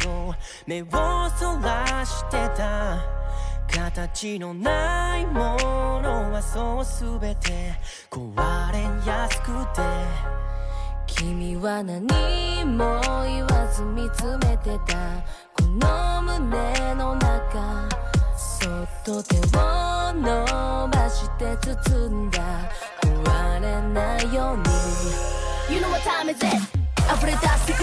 と目をそらしてた。形のないものはそうすべて。壊れやすくて。君は何も言わず見つめてた。この胸の中。そっと手を伸ばして包んだ。壊れないように。You know what time is it? 溢れ出す